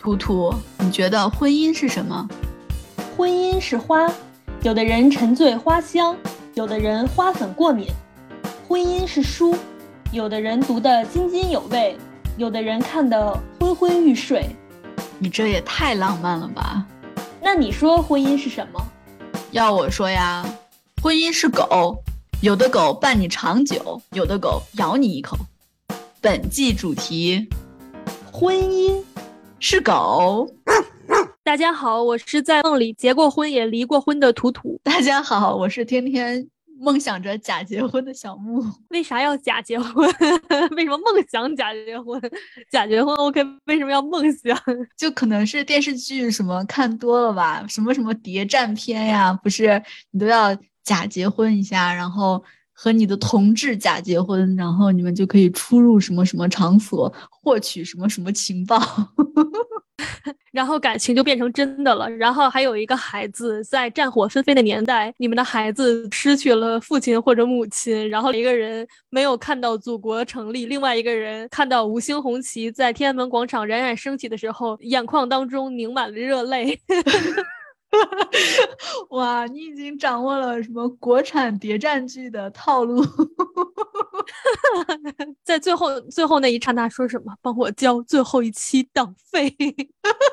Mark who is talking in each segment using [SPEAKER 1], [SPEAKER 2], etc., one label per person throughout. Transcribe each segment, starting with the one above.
[SPEAKER 1] 图图，你觉得婚姻是什么？
[SPEAKER 2] 婚姻是花，有的人沉醉花香，有的人花粉过敏。婚姻是书，有的人读得津津有味，有的人看得昏昏欲睡。
[SPEAKER 1] 你这也太浪漫了吧？
[SPEAKER 2] 那你说婚姻是什么？
[SPEAKER 1] 要我说呀，婚姻是狗，有的狗伴你长久，有的狗咬你一口。本季主题：
[SPEAKER 2] 婚姻
[SPEAKER 1] 是狗。
[SPEAKER 3] 大家好，我是在梦里结过婚也离过婚的图图。
[SPEAKER 1] 大家好，我是天天梦想着假结婚的小木。
[SPEAKER 3] 为啥要假结婚？为什么梦想假结婚？假结婚 OK？为什么要梦想？
[SPEAKER 1] 就可能是电视剧什么看多了吧？什么什么谍战片呀？不是你都要假结婚一下，然后和你的同志假结婚，然后你们就可以出入什么什么场所，获取什么什么情报。
[SPEAKER 3] 然后感情就变成真的了。然后还有一个孩子，在战火纷飞的年代，你们的孩子失去了父亲或者母亲，然后一个人没有看到祖国成立，另外一个人看到五星红旗在天安门广场冉冉升起的时候，眼眶当中凝满了热泪。
[SPEAKER 1] 哇，你已经掌握了什么国产谍战剧的套路？
[SPEAKER 3] 在最后最后那一刹那说什么？帮我交最后一期党费。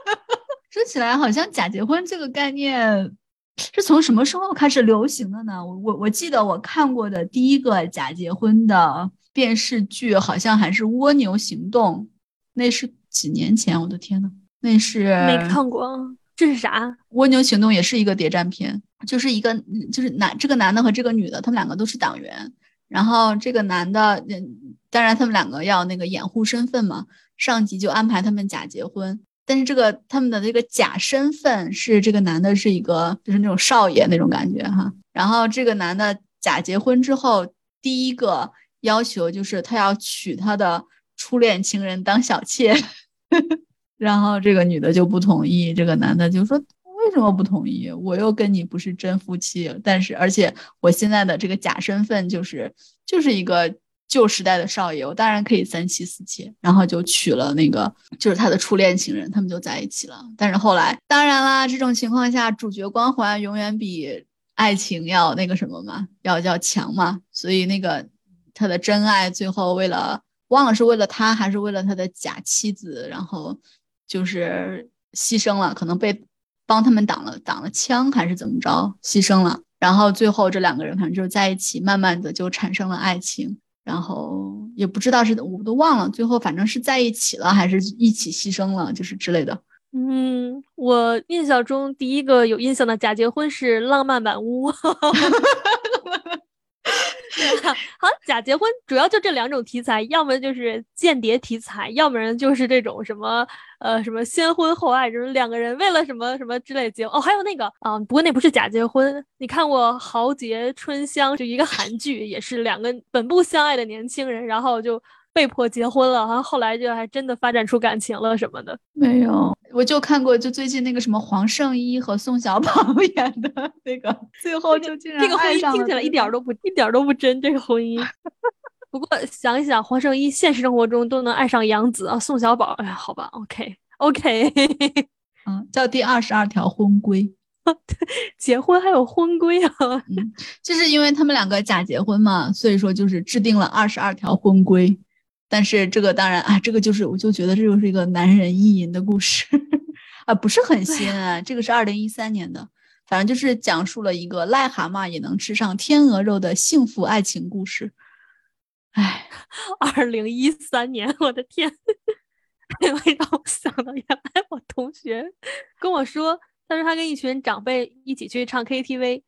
[SPEAKER 1] 说起来，好像假结婚这个概念是从什么时候开始流行的呢？我我我记得我看过的第一个假结婚的电视剧，好像还是《蜗牛行动》，那是几年前。我的天呐，那是
[SPEAKER 3] 没看过。这是啥？
[SPEAKER 1] 蜗牛行动也是一个谍战片，就是一个就是男这个男的和这个女的，他们两个都是党员，然后这个男的，嗯，当然他们两个要那个掩护身份嘛，上级就安排他们假结婚，但是这个他们的这个假身份是这个男的是一个就是那种少爷那种感觉哈，然后这个男的假结婚之后，第一个要求就是他要娶他的初恋情人当小妾。然后这个女的就不同意，这个男的就说：“为什么不同意？我又跟你不是真夫妻，但是而且我现在的这个假身份就是就是一个旧时代的少爷，我当然可以三妻四妾。”然后就娶了那个就是他的初恋情人，他们就在一起了。但是后来，当然啦，这种情况下主角光环永远比爱情要那个什么嘛，要要强嘛。所以那个他的真爱最后为了忘了是为了他还是为了他的假妻子，然后。就是牺牲了，可能被帮他们挡了挡了枪，还是怎么着牺牲了。然后最后这两个人反正就是在一起，慢慢的就产生了爱情。然后也不知道是我都忘了，最后反正是在一起了，还是一起牺牲了，就是之类的。
[SPEAKER 3] 嗯，我印象中第一个有印象的假结婚是浪漫满屋。好，假结婚主要就这两种题材，要么就是间谍题材，要不然就是这种什么呃什么先婚后爱，就是两个人为了什么什么之类结哦，还有那个啊，不过那不是假结婚，你看过《豪杰春香》就一个韩剧，也是两个本不相爱的年轻人，然后就。被迫结婚了，然后后来就还真的发展出感情了什么的。
[SPEAKER 1] 没有，我就看过，就最近那个什么黄圣依和宋小宝 演的那个，最后就竟然
[SPEAKER 3] 这个婚姻听起来一点都不一点都不真。这个婚姻，不过想一想，黄圣依现实生活中都能爱上杨紫啊，宋小宝，哎呀，好吧，OK OK，
[SPEAKER 1] 嗯，叫第二十二条婚规，
[SPEAKER 3] 结婚还有婚规啊？
[SPEAKER 1] 嗯，就是因为他们两个假结婚嘛，所以说就是制定了二十二条婚规。但是这个当然啊，这个就是我就觉得这就是一个男人意淫的故事 啊，不是很新啊。这个是二零一三年的，反正就是讲述了一个癞蛤蟆也能吃上天鹅肉的幸福爱情故事。哎，
[SPEAKER 3] 二零一三年，我的天，会让我想到原来我同学跟我说，他说他跟一群长辈一起去唱 KTV，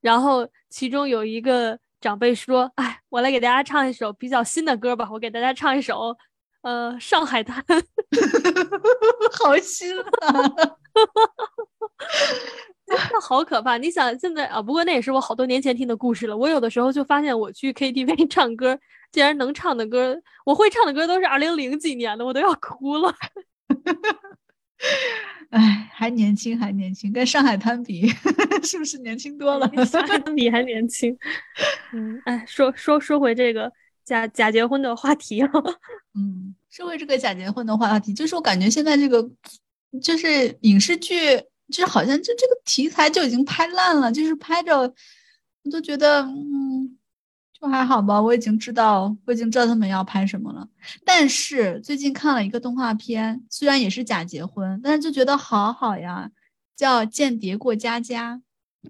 [SPEAKER 3] 然后其中有一个。长辈说：“哎，我来给大家唱一首比较新的歌吧。我给大家唱一首，呃，《上海滩》
[SPEAKER 1] 好新啊！
[SPEAKER 3] 那好可怕。你想现在啊？不过那也是我好多年前听的故事了。我有的时候就发现，我去 KTV 唱歌，竟然能唱的歌，我会唱的歌都是二零零几年的，我都要哭了。
[SPEAKER 1] 哎，还年轻，还年轻，跟上海滩比，是不是年轻多了？
[SPEAKER 3] 上海滩比还年轻。嗯，哎，说说说回这个假假结婚的话题啊。
[SPEAKER 1] 嗯，说回这个假结婚的话题，就是我感觉现在这个就是影视剧，就是好像就这个题材就已经拍烂了，就是拍着我都觉得，嗯，就还好吧。我已经知道，我已经知道他们要拍什么了。但是最近看了一个动画片，虽然也是假结婚，但是就觉得好好呀，叫《间谍过家家》，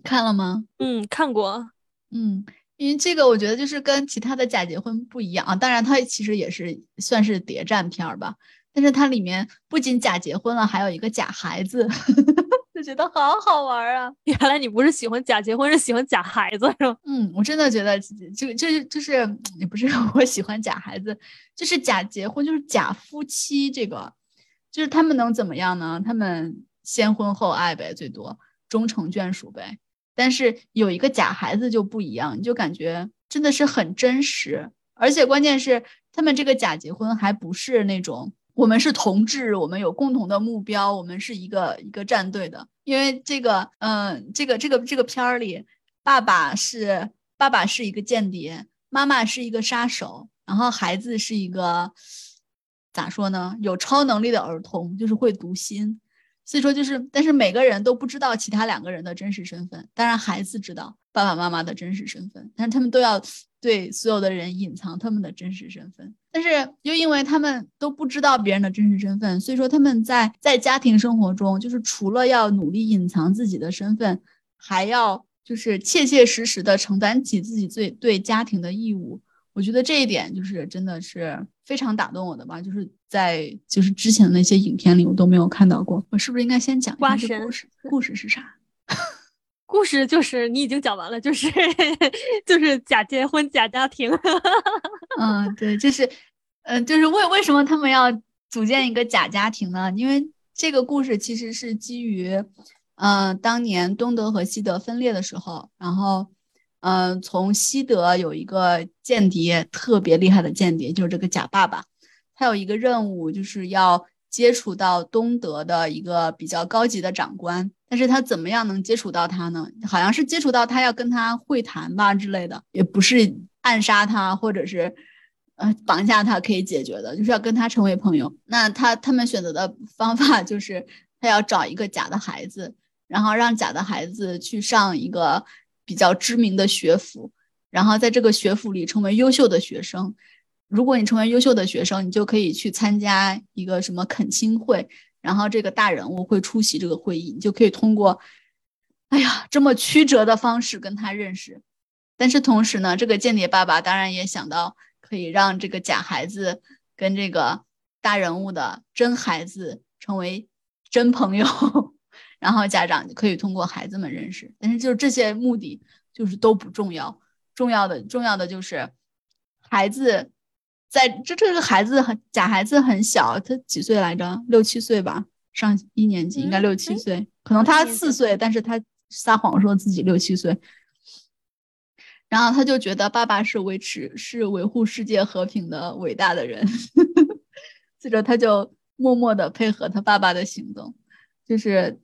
[SPEAKER 1] 看了吗？
[SPEAKER 3] 嗯，看过。
[SPEAKER 1] 嗯。因为这个，我觉得就是跟其他的假结婚不一样啊。当然，它其实也是算是谍战片儿吧。但是它里面不仅假结婚了，还有一个假孩子，就觉得好好玩啊。
[SPEAKER 3] 原来你不是喜欢假结婚，是喜欢假孩子是吗？
[SPEAKER 1] 嗯，我真的觉得就就就是也不是我喜欢假孩子，就是假结婚，就是假夫妻。这个就是他们能怎么样呢？他们先婚后爱呗，最多终成眷属呗。但是有一个假孩子就不一样，你就感觉真的是很真实，而且关键是他们这个假结婚还不是那种我们是同志，我们有共同的目标，我们是一个一个战队的。因为这个，嗯，这个这个这个片儿里，爸爸是爸爸是一个间谍，妈妈是一个杀手，然后孩子是一个咋说呢？有超能力的儿童，就是会读心。所以说就是，但是每个人都不知道其他两个人的真实身份。当然，孩子知道爸爸妈妈的真实身份，但是他们都要对所有的人隐藏他们的真实身份。但是又因为他们都不知道别人的真实身份，所以说他们在在家庭生活中，就是除了要努力隐藏自己的身份，还要就是切切实实的承担起自己最对家庭的义务。我觉得这一点就是真的是非常打动我的吧，就是在就是之前的那些影片里我都没有看到过。我是不是应该先讲一下这故事？故事是啥？
[SPEAKER 3] 故事就是你已经讲完了，就是 就是假结婚假家庭。
[SPEAKER 1] 嗯，对，就是，嗯，就是为为什么他们要组建一个假家庭呢？因为这个故事其实是基于，嗯，当年东德和西德分裂的时候，然后。嗯，从西德有一个间谍，特别厉害的间谍，就是这个假爸爸。他有一个任务，就是要接触到东德的一个比较高级的长官。但是他怎么样能接触到他呢？好像是接触到他要跟他会谈吧之类的，也不是暗杀他或者是呃绑架他可以解决的，就是要跟他成为朋友。那他他们选择的方法就是他要找一个假的孩子，然后让假的孩子去上一个。比较知名的学府，然后在这个学府里成为优秀的学生。如果你成为优秀的学生，你就可以去参加一个什么恳亲会，然后这个大人物会出席这个会议，你就可以通过，哎呀，这么曲折的方式跟他认识。但是同时呢，这个间谍爸爸当然也想到可以让这个假孩子跟这个大人物的真孩子成为真朋友。然后家长可以通过孩子们认识，但是就是这些目的就是都不重要，重要的重要的就是孩子在这这个孩子很假孩子很小，他几岁来着？六七岁吧，上一年级应该六七岁，可能他四岁，但是他撒谎说自己六七岁，然后他就觉得爸爸是维持是维护世界和平的伟大的人，接着他就默默的配合他爸爸的行动，就是。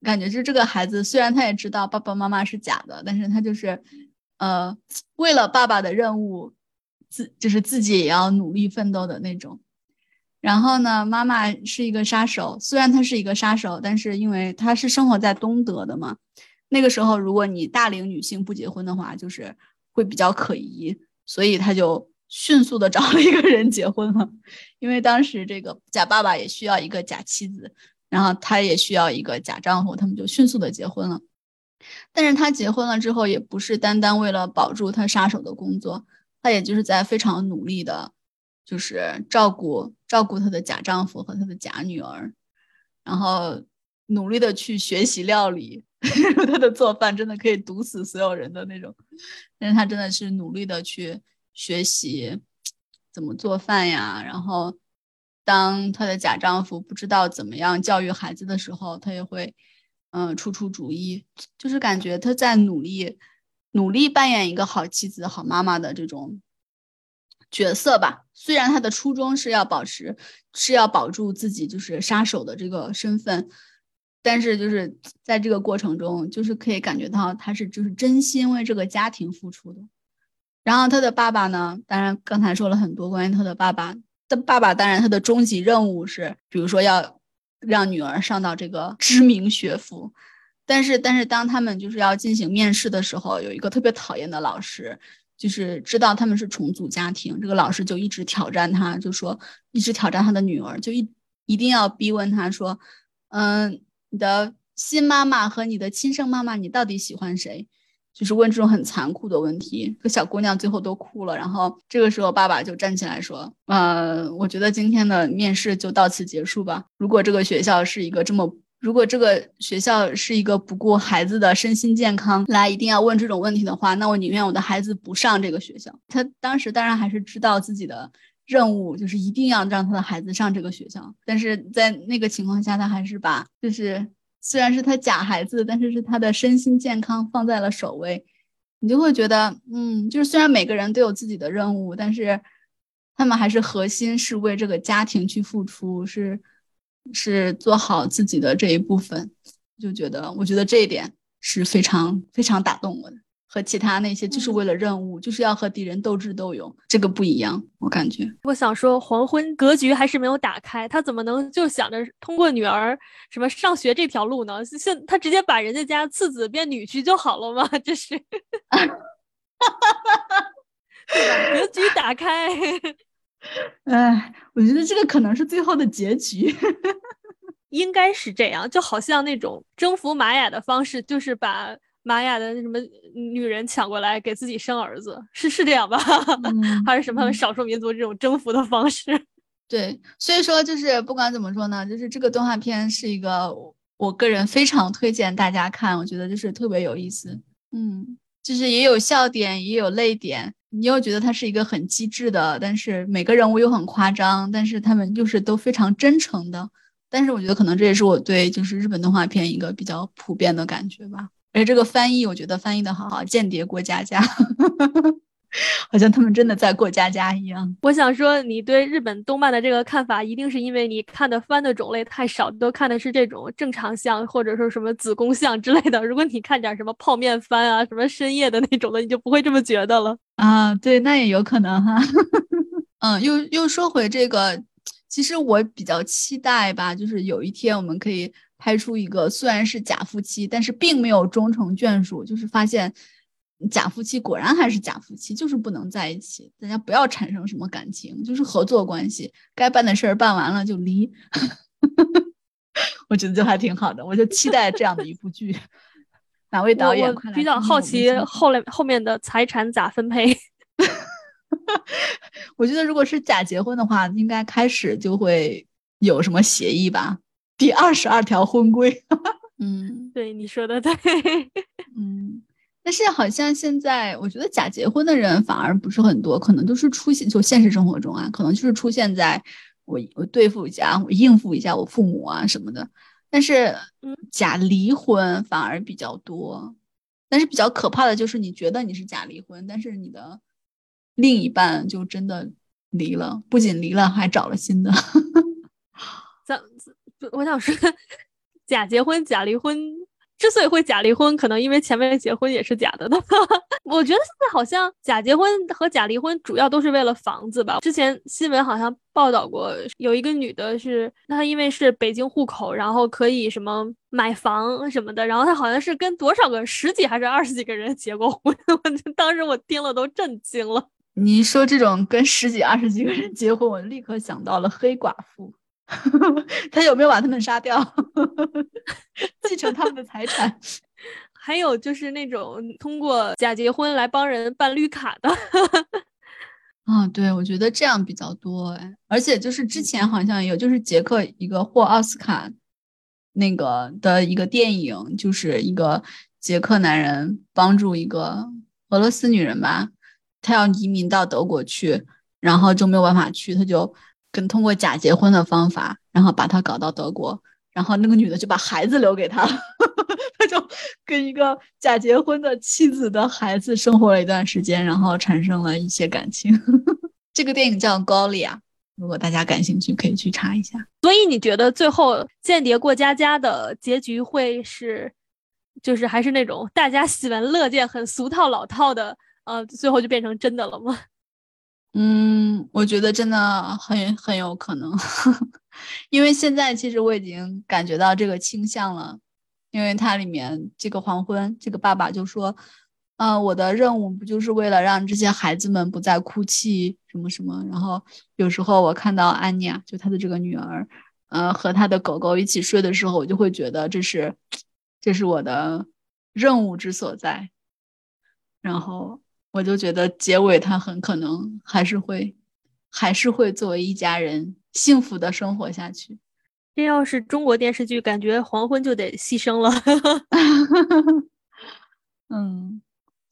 [SPEAKER 1] 感觉就这个孩子，虽然他也知道爸爸妈妈是假的，但是他就是，呃，为了爸爸的任务，自就是自己也要努力奋斗的那种。然后呢，妈妈是一个杀手，虽然她是一个杀手，但是因为她是生活在东德的嘛，那个时候如果你大龄女性不结婚的话，就是会比较可疑，所以他就迅速的找了一个人结婚了，因为当时这个假爸爸也需要一个假妻子。然后他也需要一个假丈夫，他们就迅速的结婚了。但是他结婚了之后，也不是单单为了保住他杀手的工作，她也就是在非常努力的，就是照顾照顾她的假丈夫和她的假女儿，然后努力的去学习料理。她的做饭真的可以毒死所有人的那种，但是她真的是努力的去学习怎么做饭呀，然后。当她的假丈夫不知道怎么样教育孩子的时候，她也会，嗯，出出主意，就是感觉她在努力，努力扮演一个好妻子、好妈妈的这种角色吧。虽然他的初衷是要保持，是要保住自己就是杀手的这个身份，但是就是在这个过程中，就是可以感觉到他是就是真心为这个家庭付出的。然后他的爸爸呢，当然刚才说了很多关于他的爸爸。的爸爸当然他的终极任务是，比如说要让女儿上到这个知名学府，但是但是当他们就是要进行面试的时候，有一个特别讨厌的老师，就是知道他们是重组家庭，这个老师就一直挑战他，就说一直挑战他的女儿，就一一定要逼问他说，嗯，你的新妈妈和你的亲生妈妈，你到底喜欢谁？就是问这种很残酷的问题，这小姑娘最后都哭了。然后这个时候，爸爸就站起来说：“呃，我觉得今天的面试就到此结束吧。如果这个学校是一个这么，如果这个学校是一个不顾孩子的身心健康来一定要问这种问题的话，那我宁愿我的孩子不上这个学校。”他当时当然还是知道自己的任务就是一定要让他的孩子上这个学校，但是在那个情况下，他还是把就是。虽然是他假孩子，但是是他的身心健康放在了首位，你就会觉得，嗯，就是虽然每个人都有自己的任务，但是他们还是核心是为这个家庭去付出，是是做好自己的这一部分，就觉得，我觉得这一点是非常非常打动我的。和其他那些就是为了任务，就是要和敌人斗智斗勇，这个不一样，我感觉。
[SPEAKER 3] 我想说，黄昏格局还是没有打开，他怎么能就想着通过女儿什么上学这条路呢？现他直接把人家家次子变女婿就好了吗？这是，格局打开。
[SPEAKER 1] 哎，我觉得这个可能是最后的结局，
[SPEAKER 3] 应该是这样，就好像那种征服玛雅的方式，就是把。玛雅的那什么女人抢过来给自己生儿子，是是这样吧？还是什么少数民族这种征服的方式？
[SPEAKER 1] 对，所以说就是不管怎么说呢，就是这个动画片是一个我个人非常推荐大家看，我觉得就是特别有意思。嗯，就是也有笑点，也有泪点，你又觉得他是一个很机智的，但是每个人物又很夸张，但是他们就是都非常真诚的。但是我觉得可能这也是我对就是日本动画片一个比较普遍的感觉吧。而这个翻译，我觉得翻译的好好，间谍过家家，好像他们真的在过家家一样。
[SPEAKER 3] 我想说，你对日本动漫的这个看法，一定是因为你看的番的种类太少，都看的是这种正常向或者说什么子宫向之类的。如果你看点什么泡面番啊，什么深夜的那种的，你就不会这么觉得了
[SPEAKER 1] 啊。对，那也有可能哈。嗯，又又说回这个，其实我比较期待吧，就是有一天我们可以。拍出一个虽然是假夫妻，但是并没有终成眷属，就是发现假夫妻果然还是假夫妻，就是不能在一起。大家不要产生什么感情，就是合作关系，该办的事儿办完了就离。我觉得就还挺好的，我就期待这样的一部剧。哪位导演？
[SPEAKER 3] 比较好奇后来后面的财产咋分配。
[SPEAKER 1] 我觉得如果是假结婚的话，应该开始就会有什么协议吧。第二十二条婚规，
[SPEAKER 3] 嗯，对你说的对，
[SPEAKER 1] 嗯，但是好像现在我觉得假结婚的人反而不是很多，可能都是出现就现实生活中啊，可能就是出现在我我对付一下，我应付一下我父母啊什么的。但是假离婚反而比较多，但是比较可怕的就是你觉得你是假离婚，但是你的另一半就真的离了，不仅离了，还找了新的。
[SPEAKER 3] 咱。我想说，假结婚、假离婚，之所以会假离婚，可能因为前面结婚也是假的。我觉得现在好像假结婚和假离婚主要都是为了房子吧。之前新闻好像报道过，有一个女的是，她因为是北京户口，然后可以什么买房什么的，然后她好像是跟多少个十几还是二十几个人结过婚。我当时我听了都震惊了。
[SPEAKER 1] 你说这种跟十几二十几个人结婚，我立刻想到了黑寡妇。他有没有把他们杀掉，继承他们的财产？
[SPEAKER 3] 还有就是那种通过假结婚来帮人办绿卡的。
[SPEAKER 1] 啊，对，我觉得这样比较多哎。而且就是之前好像有，就是捷克一个获奥斯卡那个的一个电影，就是一个捷克男人帮助一个俄罗斯女人吧，他要移民到德国去，然后就没有办法去，他就。跟通过假结婚的方法，然后把他搞到德国，然后那个女的就把孩子留给他，他就跟一个假结婚的妻子的孩子生活了一段时间，然后产生了一些感情。这个电影叫《高丽啊》，如果大家感兴趣，可以去查一下。
[SPEAKER 3] 所以你觉得最后《间谍过家家》的结局会是，就是还是那种大家喜闻乐见、很俗套老套的，呃，最后就变成真的了吗？
[SPEAKER 1] 嗯，我觉得真的很很有可能，因为现在其实我已经感觉到这个倾向了，因为它里面这个黄昏，这个爸爸就说，呃，我的任务不就是为了让这些孩子们不再哭泣什么什么，然后有时候我看到安妮啊，就他的这个女儿，呃，和他的狗狗一起睡的时候，我就会觉得这是，这是我的任务之所在，然后。我就觉得结尾他很可能还是会，还是会作为一家人幸福的生活下去。
[SPEAKER 3] 这要是中国电视剧，感觉黄昏就得牺牲了。
[SPEAKER 1] 嗯，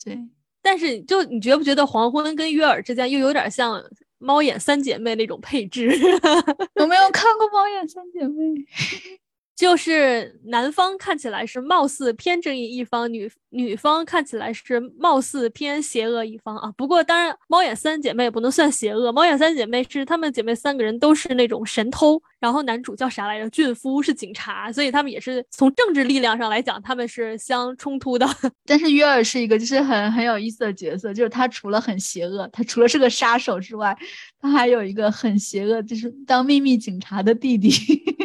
[SPEAKER 1] 对。
[SPEAKER 3] 但是就你觉不觉得黄昏跟约尔之间又有点像猫眼三姐妹那种配置？
[SPEAKER 1] 有没有看过猫眼三姐妹？
[SPEAKER 3] 就是男方看起来是貌似偏正义一方，女女方看起来是貌似偏邪恶一方啊。不过当然，猫眼三姐妹不能算邪恶，猫眼三姐妹是她们姐妹三个人都是那种神偷。然后男主叫啥来着？俊夫是警察，所以他们也是从政治力量上来讲，他们是相冲突的。
[SPEAKER 1] 但是约尔是一个就是很很有意思的角色，就是他除了很邪恶，他除了是个杀手之外，他还有一个很邪恶，就是当秘密警察的弟弟，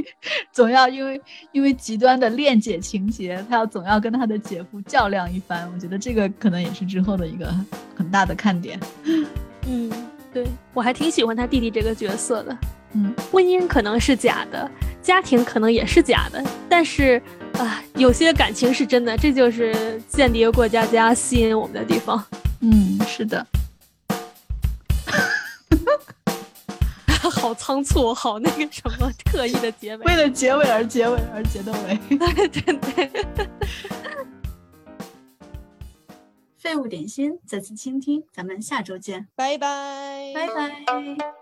[SPEAKER 1] 总要因为因为极端的恋姐情节，他要总要跟他的姐夫较量一番。我觉得这个可能也是之后的一个很大的看点。
[SPEAKER 3] 嗯，对我还挺喜欢他弟弟这个角色的。
[SPEAKER 1] 嗯，
[SPEAKER 3] 婚姻可能是假的，家庭可能也是假的，但是啊，有些感情是真的，这就是《间谍过家家》吸引我们的地方。
[SPEAKER 1] 嗯，是的。
[SPEAKER 3] 好仓促，好那个什么，特意的结尾，
[SPEAKER 1] 为了结尾而结尾而结的尾。
[SPEAKER 3] 对 对对。
[SPEAKER 1] 废物点心，再次倾听，咱们下周见，
[SPEAKER 3] 拜拜，
[SPEAKER 1] 拜拜。